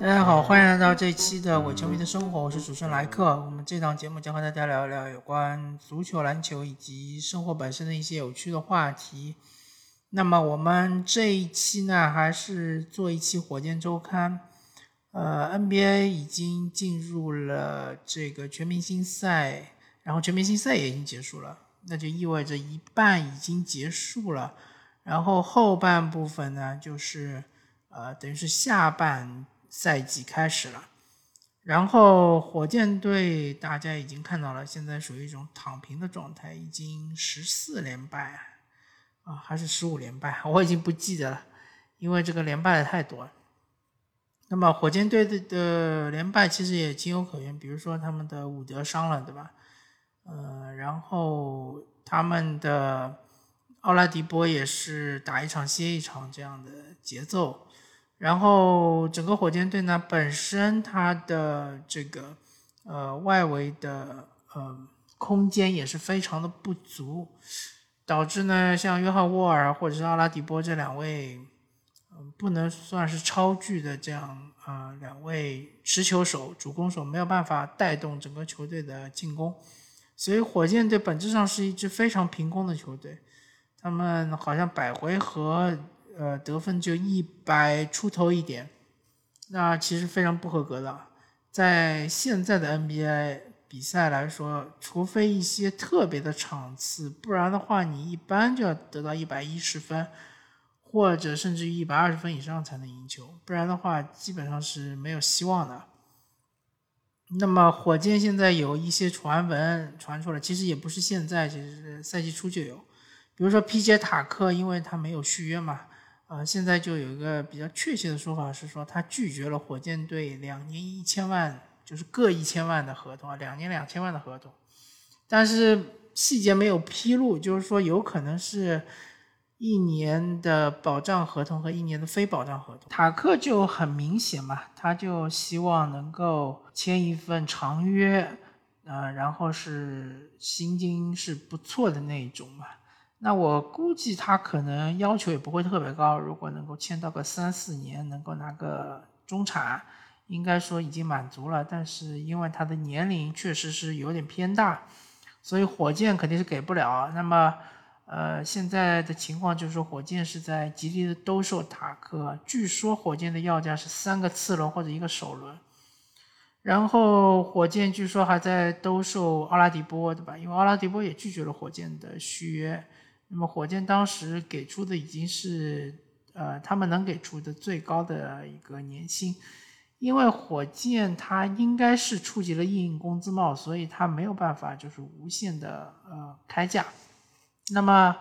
大家好，欢迎来到这一期的伪球迷的生活，我是主持人莱克。我们这档节目将和大家聊一聊有关足球、篮球以及生活本身的一些有趣的话题。那么我们这一期呢，还是做一期火箭周刊。呃，NBA 已经进入了这个全明星赛，然后全明星赛也已经结束了，那就意味着一半已经结束了。然后后半部分呢，就是呃，等于是下半。赛季开始了，然后火箭队大家已经看到了，现在属于一种躺平的状态，已经十四连败啊，还是十五连败，我已经不记得了，因为这个连败的太多了。那么火箭队的的连败其实也情有可原，比如说他们的伍德伤了，对吧？呃，然后他们的奥拉迪波也是打一场歇一场这样的节奏。然后整个火箭队呢，本身它的这个呃外围的呃空间也是非常的不足，导致呢像约翰沃尔或者是阿拉迪波这两位，嗯不能算是超巨的这样啊两位持球手、主攻手没有办法带动整个球队的进攻，所以火箭队本质上是一支非常平攻的球队，他们好像百回合。呃，得分就一百出头一点，那其实非常不合格的。在现在的 NBA 比赛来说，除非一些特别的场次，不然的话，你一般就要得到一百一十分，或者甚至于一百二十分以上才能赢球，不然的话，基本上是没有希望的。那么，火箭现在有一些传闻传出来，其实也不是现在，其实赛季初就有，比如说皮杰塔克，因为他没有续约嘛。呃，现在就有一个比较确切的说法是说，他拒绝了火箭队两年一千万，就是各一千万的合同啊，两年两千万的合同，但是细节没有披露，就是说有可能是一年的保障合同和一年的非保障合同。塔克就很明显嘛，他就希望能够签一份长约，呃，然后是薪金是不错的那一种嘛。那我估计他可能要求也不会特别高，如果能够签到个三四年，能够拿个中产，应该说已经满足了。但是因为他的年龄确实是有点偏大，所以火箭肯定是给不了。那么，呃，现在的情况就是说，火箭是在极力的兜售塔克，据说火箭的要价是三个次轮或者一个首轮，然后火箭据说还在兜售奥拉迪波，对吧？因为奥拉迪波也拒绝了火箭的续约。那么火箭当时给出的已经是，呃，他们能给出的最高的一个年薪，因为火箭它应该是触及了硬工资帽，所以它没有办法就是无限的呃开价。那么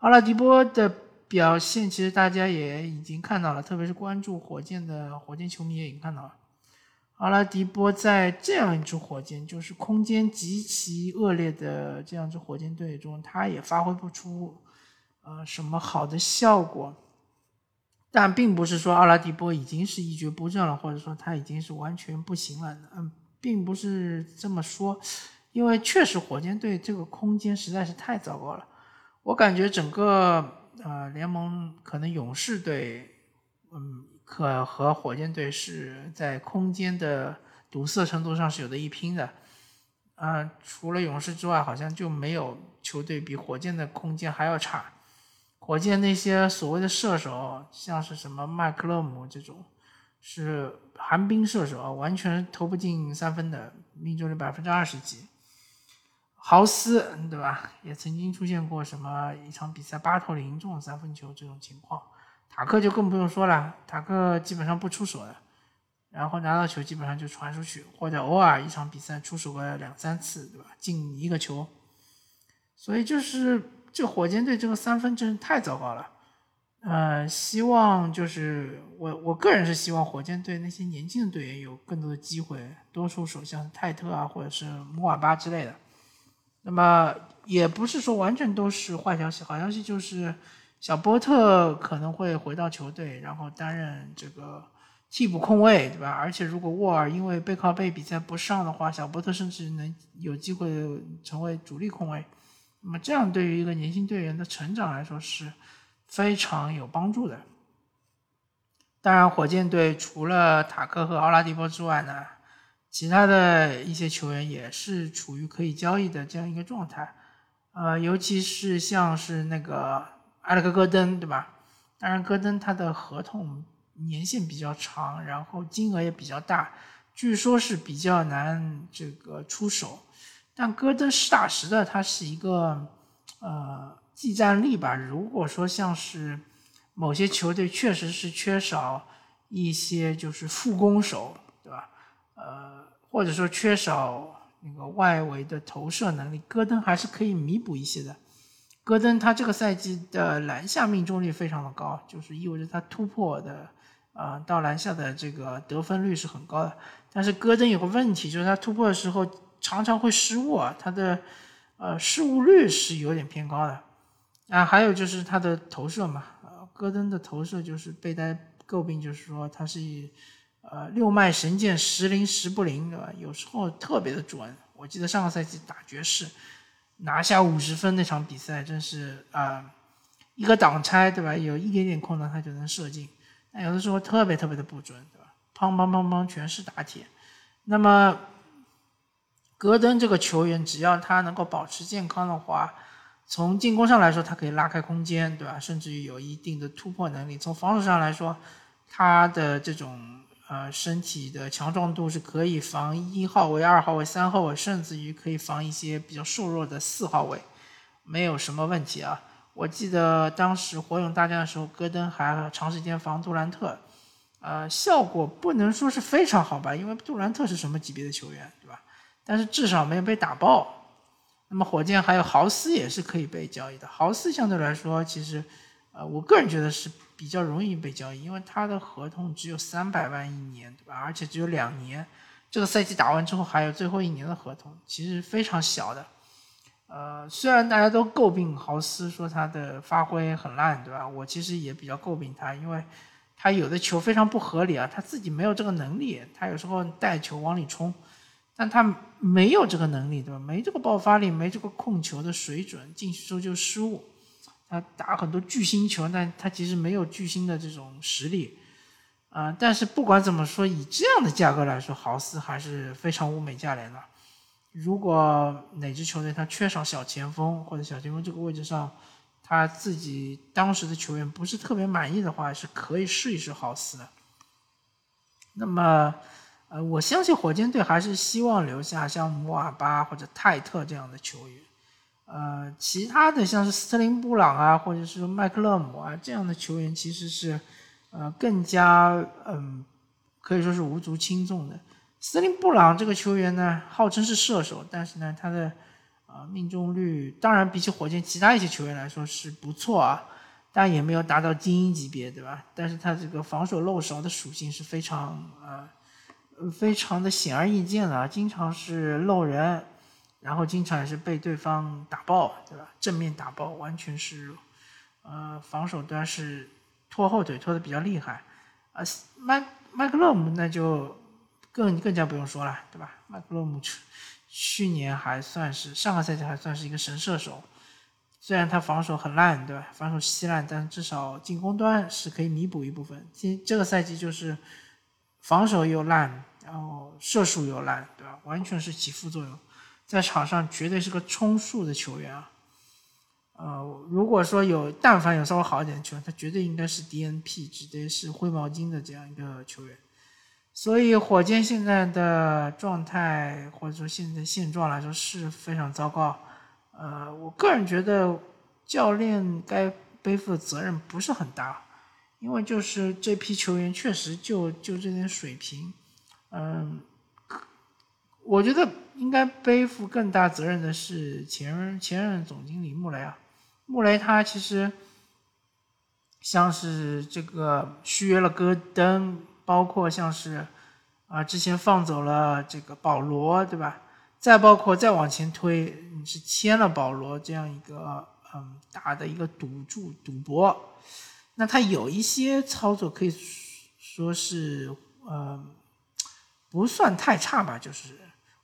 阿拉迪波的表现其实大家也已经看到了，特别是关注火箭的火箭球迷也已经看到了。阿拉迪波在这样一支火箭，就是空间极其恶劣的这样一支火箭队中，他也发挥不出呃什么好的效果。但并不是说阿拉迪波已经是一蹶不振了，或者说他已经是完全不行了。嗯，并不是这么说，因为确实火箭队这个空间实在是太糟糕了。我感觉整个呃联盟可能勇士队，嗯。可和火箭队是在空间的堵塞程度上是有的一拼的，啊，除了勇士之外，好像就没有球队比火箭的空间还要差。火箭那些所谓的射手，像是什么麦克勒姆这种，是寒冰射手，完全投不进三分的，命中率百分之二十几。豪斯对吧？也曾经出现过什么一场比赛八投零中三分球这种情况。塔克就更不用说了，塔克基本上不出手的，然后拿到球基本上就传出去，或者偶尔一场比赛出手个两三次，对吧？进一个球，所以就是这火箭队这个三分真是太糟糕了。呃，希望就是我我个人是希望火箭队那些年轻的队员有更多的机会多出手，像泰特啊或者是姆瓦巴之类的。那么也不是说完全都是坏消息，好消息就是。小波特可能会回到球队，然后担任这个替补控卫，对吧？而且如果沃尔因为背靠背比赛不上的话，小波特甚至能有机会成为主力控卫。那么这样对于一个年轻队员的成长来说是非常有帮助的。当然，火箭队除了塔克和奥拉迪波之外呢，其他的一些球员也是处于可以交易的这样一个状态。呃，尤其是像是那个埃里克戈登，对吧？当然，戈登他的合同年限比较长，然后金额也比较大，据说是比较难这个出手。但戈登实打实的，他是一个呃技战力吧。如果说像是某些球队确实是缺少一些就是副攻手，对吧？呃，或者说缺少那个外围的投射能力，戈登还是可以弥补一些的。戈登他这个赛季的篮下命中率非常的高，就是意味着他突破的啊到篮下的这个得分率是很高的。但是戈登有个问题，就是他突破的时候常常会失误啊，他的呃失误率是有点偏高的。啊，还有就是他的投射嘛。戈登的投射就是被大家诟病，就是说他是以呃六脉神剑时灵时不灵，对吧？有时候特别的准。我记得上个赛季打爵士拿下五十分那场比赛，真是啊一个挡拆，对吧？有一点点空档他就能射进，但有的时候特别特别的不准，对吧？砰砰砰砰全是打铁。那么戈登这个球员，只要他能够保持健康的话，从进攻上来说，他可以拉开空间，对吧？甚至于有一定的突破能力。从防守上来说，他的这种呃身体的强壮度是可以防一号位、二号位、三号位，甚至于可以防一些比较瘦弱的四号位，没有什么问题啊。我记得当时火勇大战的时候，戈登还长时间防杜兰特，呃，效果不能说是非常好吧，因为杜兰特是什么级别的球员，对吧？但是至少没有被打爆。那么火箭还有豪斯也是可以被交易的。豪斯相对来说，其实，呃，我个人觉得是比较容易被交易，因为他的合同只有三百万一年，对吧？而且只有两年，这个赛季打完之后还有最后一年的合同，其实非常小的。呃，虽然大家都诟病豪斯说他的发挥很烂，对吧？我其实也比较诟病他，因为他有的球非常不合理啊，他自己没有这个能力，他有时候带球往里冲。但他没有这个能力，对吧？没这个爆发力，没这个控球的水准，进去之后就失误。他打很多巨星球，但他其实没有巨星的这种实力，啊！但是不管怎么说，以这样的价格来说，豪斯还是非常物美价廉的。如果哪支球队他缺少小前锋，或者小前锋这个位置上他自己当时的球员不是特别满意的话，是可以试一试豪斯的。那么。呃，我相信火箭队还是希望留下像姆瓦巴或者泰特这样的球员。呃，其他的像是斯特林布朗啊，或者是麦克勒姆啊这样的球员，其实是呃更加嗯可以说是无足轻重的。斯特林布朗这个球员呢，号称是射手，但是呢，他的啊命中率当然比起火箭其他一些球员来说是不错啊，但也没有达到精英级别，对吧？但是他这个防守漏勺的属性是非常呃。非常的显而易见的，经常是漏人，然后经常也是被对方打爆，对吧？正面打爆，完全是，呃，防守端是拖后腿拖的比较厉害。啊，麦麦克勒姆那就更更加不用说了，对吧？麦克勒姆去去年还算是上个赛季还算是一个神射手，虽然他防守很烂，对吧？防守稀烂，但至少进攻端是可以弥补一部分。今这个赛季就是防守又烂。然后射术又烂，对吧？完全是起副作用，在场上绝对是个充数的球员啊。呃，如果说有但凡有稍微好一点的球员，他绝对应该是 DNP，绝对是灰毛巾的这样一个球员。所以火箭现在的状态或者说现在现状来说是非常糟糕。呃，我个人觉得教练该背负的责任不是很大，因为就是这批球员确实就就这点水平。嗯，我觉得应该背负更大责任的是前任前任总经理穆雷啊。穆雷他其实像是这个续约了戈登，包括像是啊之前放走了这个保罗，对吧？再包括再往前推，你是签了保罗这样一个嗯大的一个赌注赌博，那他有一些操作可以说是嗯。不算太差吧，就是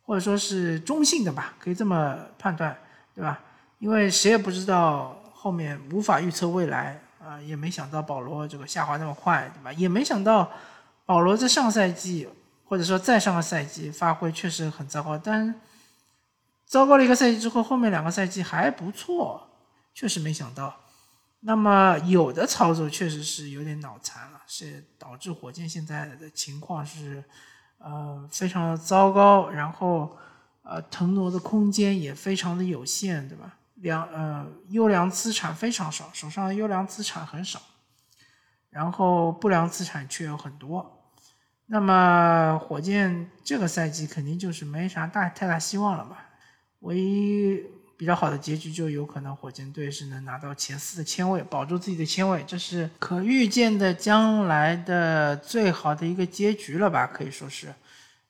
或者说是中性的吧，可以这么判断，对吧？因为谁也不知道后面无法预测未来啊，也没想到保罗这个下滑那么快，对吧？也没想到保罗在上赛季或者说再上个赛季发挥确实很糟糕，但糟糕了一个赛季之后，后面两个赛季还不错，确实没想到。那么有的操作确实是有点脑残了，是导致火箭现在的情况是呃非常的糟糕，然后呃腾挪的空间也非常的有限，对吧？良呃优良资产非常少，手上优良资产很少，然后不良资产却有很多。那么火箭这个赛季肯定就是没啥大太大希望了吧？唯一比较好的结局就有可能火箭队是能拿到前四的签位，保住自己的签位，这是可预见的将来的最好的一个结局了吧？可以说是。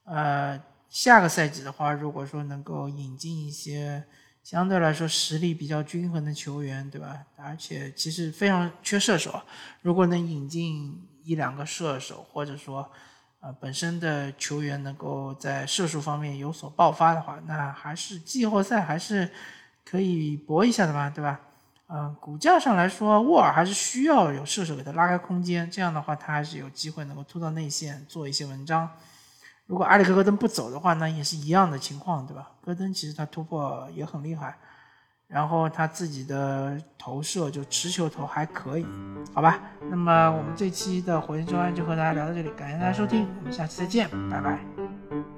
呃，下个赛季的话，如果说能够引进一些。相对来说实力比较均衡的球员，对吧？而且其实非常缺射手，如果能引进一两个射手，或者说，呃，本身的球员能够在射术方面有所爆发的话，那还是季后赛还是可以搏一下的嘛，对吧？嗯，股价上来说，沃尔还是需要有射手给他拉开空间，这样的话他还是有机会能够突到内线做一些文章。如果埃里克戈登不走的话，那也是一样的情况，对吧？戈登其实他突破也很厉害，然后他自己的投射就持球投还可以，好吧？那么我们这期的火箭周安就和大家聊到这里，感谢大家收听，我们下期再见，拜拜。